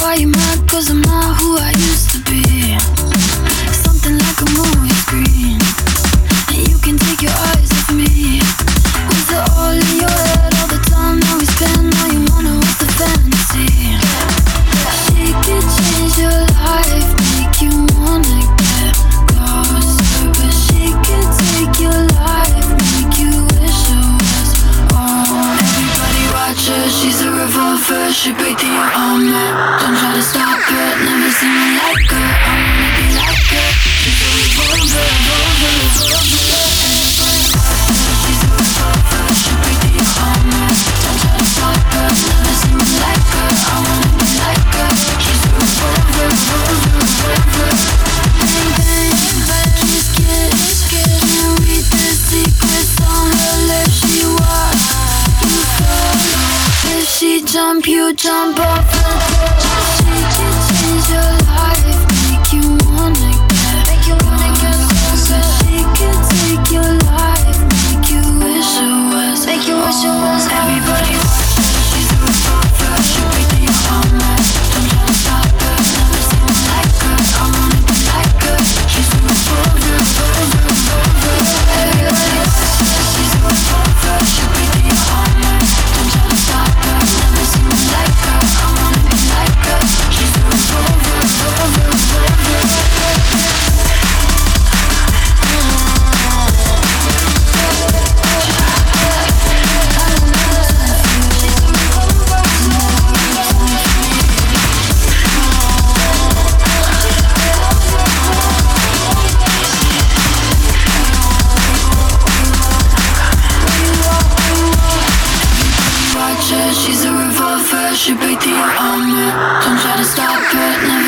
Why you mad? Cause I'm not who I used to be. Something like a movie. She's a revolver, she break the armor. Don't try to stop it, never seen me like jump off is a revolver, she beat the armor. Don't try to stop it now.